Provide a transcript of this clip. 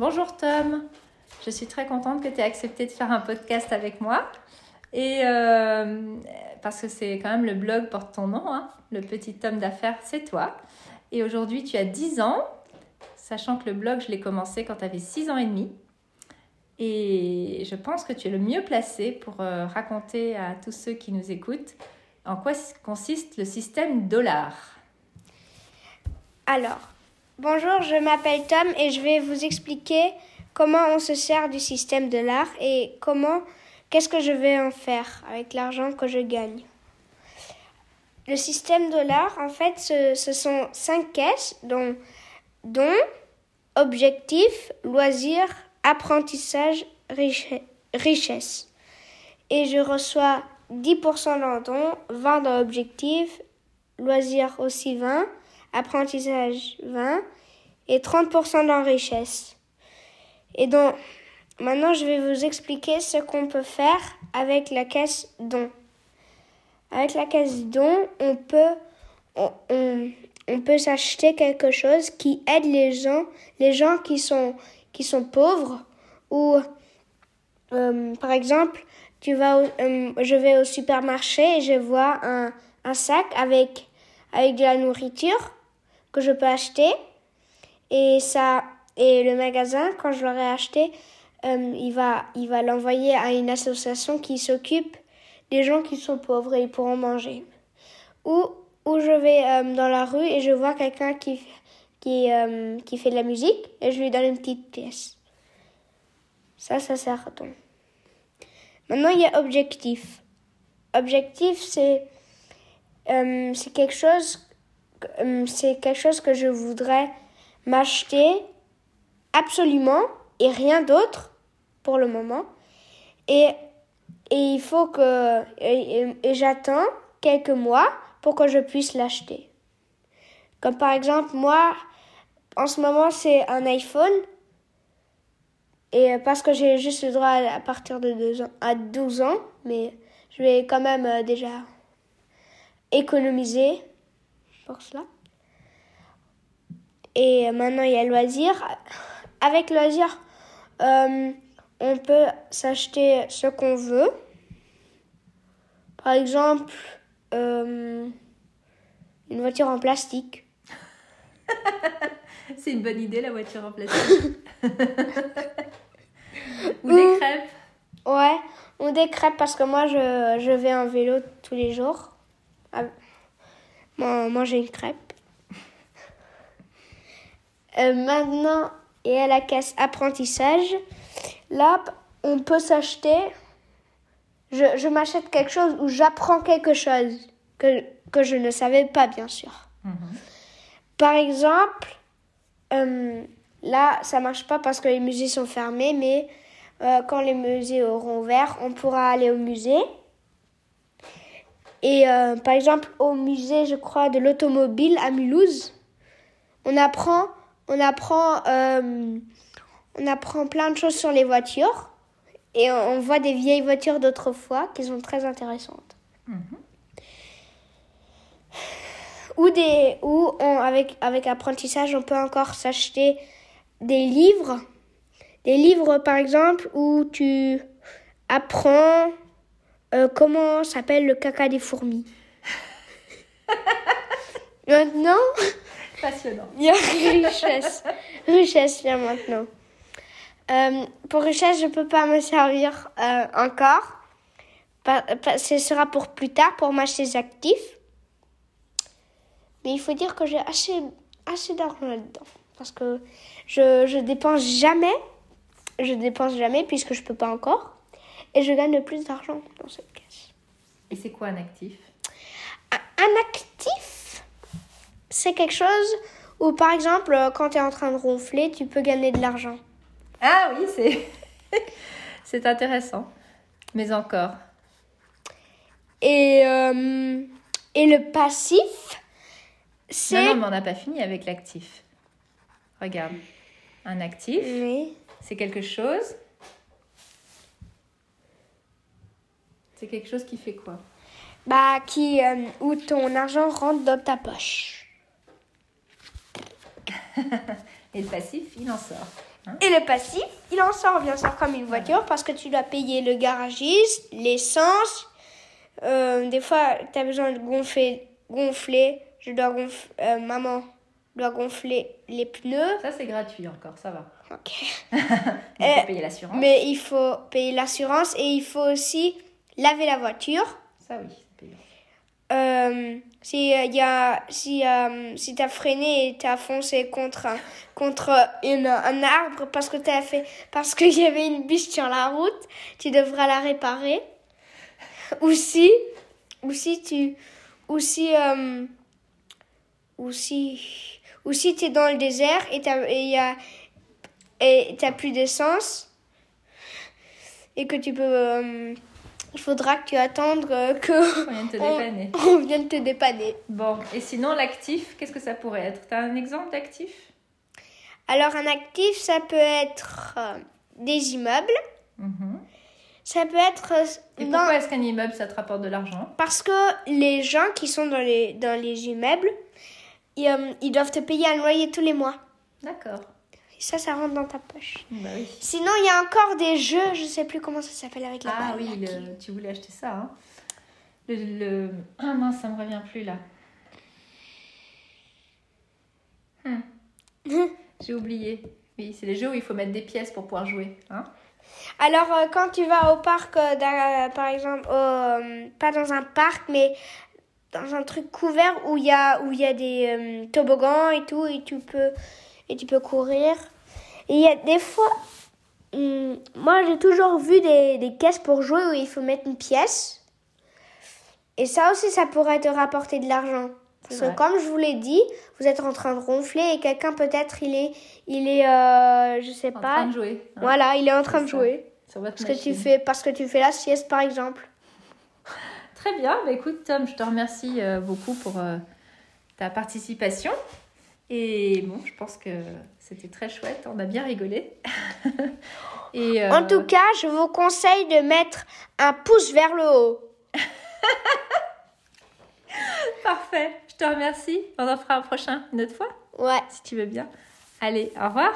Bonjour Tom, je suis très contente que tu aies accepté de faire un podcast avec moi. Et euh, parce que c'est quand même le blog porte ton nom, hein. le petit Tom d'affaires, c'est toi. Et aujourd'hui, tu as 10 ans, sachant que le blog, je l'ai commencé quand tu avais 6 ans et demi. Et je pense que tu es le mieux placé pour euh, raconter à tous ceux qui nous écoutent en quoi consiste le système dollar. Alors, bonjour, je m'appelle Tom et je vais vous expliquer comment on se sert du système dollar et comment, qu'est-ce que je vais en faire avec l'argent que je gagne. Le système dollar, en fait, ce, sont cinq caisses dont, dont objectif, loisir, apprentissage, richesse. Et je reçois 10% dans don, 20 dans objectif, loisir aussi 20, apprentissage 20 et 30% dans richesse. Et donc, maintenant, je vais vous expliquer ce qu'on peut faire avec la caisse don. Avec la caisse don, on peut, on, on, peut s'acheter quelque chose qui aide les gens, les gens qui sont, qui sont pauvres ou, euh, par exemple, tu vas euh, je vais au supermarché et je vois un, un sac avec, avec de la nourriture que je peux acheter. Et, ça, et le magasin, quand je l'aurai acheté, euh, il va il va l'envoyer à une association qui s'occupe des gens qui sont pauvres et ils pourront manger. Ou, ou je vais euh, dans la rue et je vois quelqu'un qui, qui, euh, qui fait de la musique et je lui donne une petite pièce. Ça, ça sert à ton. Maintenant, il y a objectif. Objectif, c'est quelque chose c'est quelque chose que je voudrais m'acheter absolument et rien d'autre pour le moment. Et, il faut que. J'attends quelques mois pour que je puisse l'acheter. Comme par exemple, moi, en ce moment, c'est un iPhone. Et parce que j'ai juste le droit à partir de ans, à 12 ans, mais je vais quand même euh, déjà économiser cela. Et maintenant, il y a loisir. Avec loisir, euh, on peut s'acheter ce qu'on veut. Par exemple, euh, une voiture en plastique. C'est une bonne idée, la voiture en plastique. ou des crêpes. Ouais, ou des crêpes parce que moi, je, je vais en vélo tous les jours manger une crêpe. Euh, maintenant, et à la caisse apprentissage, là, on peut s'acheter. Je, je m'achète quelque chose où j'apprends quelque chose que, que je ne savais pas, bien sûr. Mhm. Par exemple, euh, là, ça marche pas parce que les musées sont fermés, mais euh, quand les musées auront ouvert, on pourra aller au musée. Et euh, par exemple, au musée, je crois, de l'automobile à Mulhouse, on apprend, on apprend, euh, on apprend plein de choses sur les voitures. Et on, voit des vieilles voitures d'autrefois qui sont très intéressantes. Mhm. Ou, des, ou on, avec, avec apprentissage, on peut encore s'acheter des livres. Des livres, par exemple, où tu apprends euh, comment s'appelle le caca des fourmis Maintenant Passionnant. Il y a richesse. richesse, vient maintenant. Euh, pour richesse, je ne peux pas me servir euh, encore. ce sera pour plus tard, pour m'acheter des actifs. Mais il faut dire que j'ai assez, assez d'argent là-dedans. Parce que je, je dépense jamais. Je dépense jamais puisque je ne peux pas encore et je gagne plus d'argent dans cette caisse. Et c'est quoi un actif? Un actif, c'est quelque chose où, par exemple, quand tu es en train de ronfler, tu peux gagner de l'argent. Ah oui, c'est c'est intéressant. Mais encore. Et, euh, et le passif, c'est... Non, non, mais on n'a pas fini avec l'actif. Regarde. Un actif, oui. c'est quelque chose C'est quelque chose qui fait quoi? Bah, qui, euh, où ton argent rentre dans ta poche. Et le passif, il en sort. Hein? Et le passif, il en sort bien sûr comme une voiture parce que tu dois payer le garagiste, l'essence. Euh, des fois, tu as besoin de gonfler, gonfler. Je dois gonfler, euh, maman doit gonfler les pneus. Ça, c'est gratuit encore, ça va. Ok. Mais il faut Euh, payer l'assurance. Mais il faut payer l'assurance et il faut aussi laver la voiture. Ça, oui, c'est payant. Euh, si euh, y a, si, euh, si t'as freiné et t'as foncé contre un, contre une, un arbre parce que t'as fait parce qu'il y avait une biche sur la route, tu devras la réparer. Ou si, ou si tu, ou si, ou si, ou si t'es dans le désert et t'as, et y a, et t'as plus d'essence et que tu peux, il faudra que tu attendes euh, que On vient de te dépanner. on te dépanner. Bon, et sinon, l'actif, qu'est-ce que ça pourrait être? T'as un exemple d'actif? Alors, un actif, ça peut être euh, des immeubles. Mhm. Ça peut être euh, Et dans- pourquoi est-ce qu'un immeuble, ça te rapporte de l'argent? Parce que les gens qui sont dans les, dans les immeubles, ils, euh, ils doivent te payer un loyer tous les mois. D'accord. Ça, ça rentre dans ta poche. Bah oui. Sinon, il y a encore des jeux, je sais plus comment ça s'appelle avec la Ah balle, oui, là, qui- le- tu voulais acheter ça. Hein. Le, le- Ah mince, ça me revient plus là. Hmm. J'ai oublié. Oui, c'est les jeux où il faut mettre des pièces pour pouvoir jouer. Hein Alors, euh, quand tu vas au parc, euh, d'un- par exemple, au, euh, pas dans un parc, mais dans un truc couvert où il y a, où il y a des euh, toboggans et tout, et tu peux, et tu peux courir. Et il y a des fois, hum, moi j'ai toujours vu des, des caisses pour jouer où il faut mettre une pièce. Et ça aussi, ça pourrait te rapporter de l'argent. Parce que comme je vous l'ai dit, vous êtes en train de ronfler et quelqu'un peut-être il est, il est, euh, je sais En pas, train de jouer. voilà, il est en train de ça. jouer. sur votre Parce que tu fais, parce que tu fais la sieste, par exemple. Très bien. Bah, écoute, Tom, je te remercie euh, beaucoup pour euh, ta participation. Et bon, je pense que c'était très chouette. On a bien rigolé. Et, euh, En tout cas, je vous conseille de mettre un pouce vers le haut. Parfait. Je te remercie. On en fera un prochain une autre fois, Ouais. si tu veux bien. Allez, au revoir.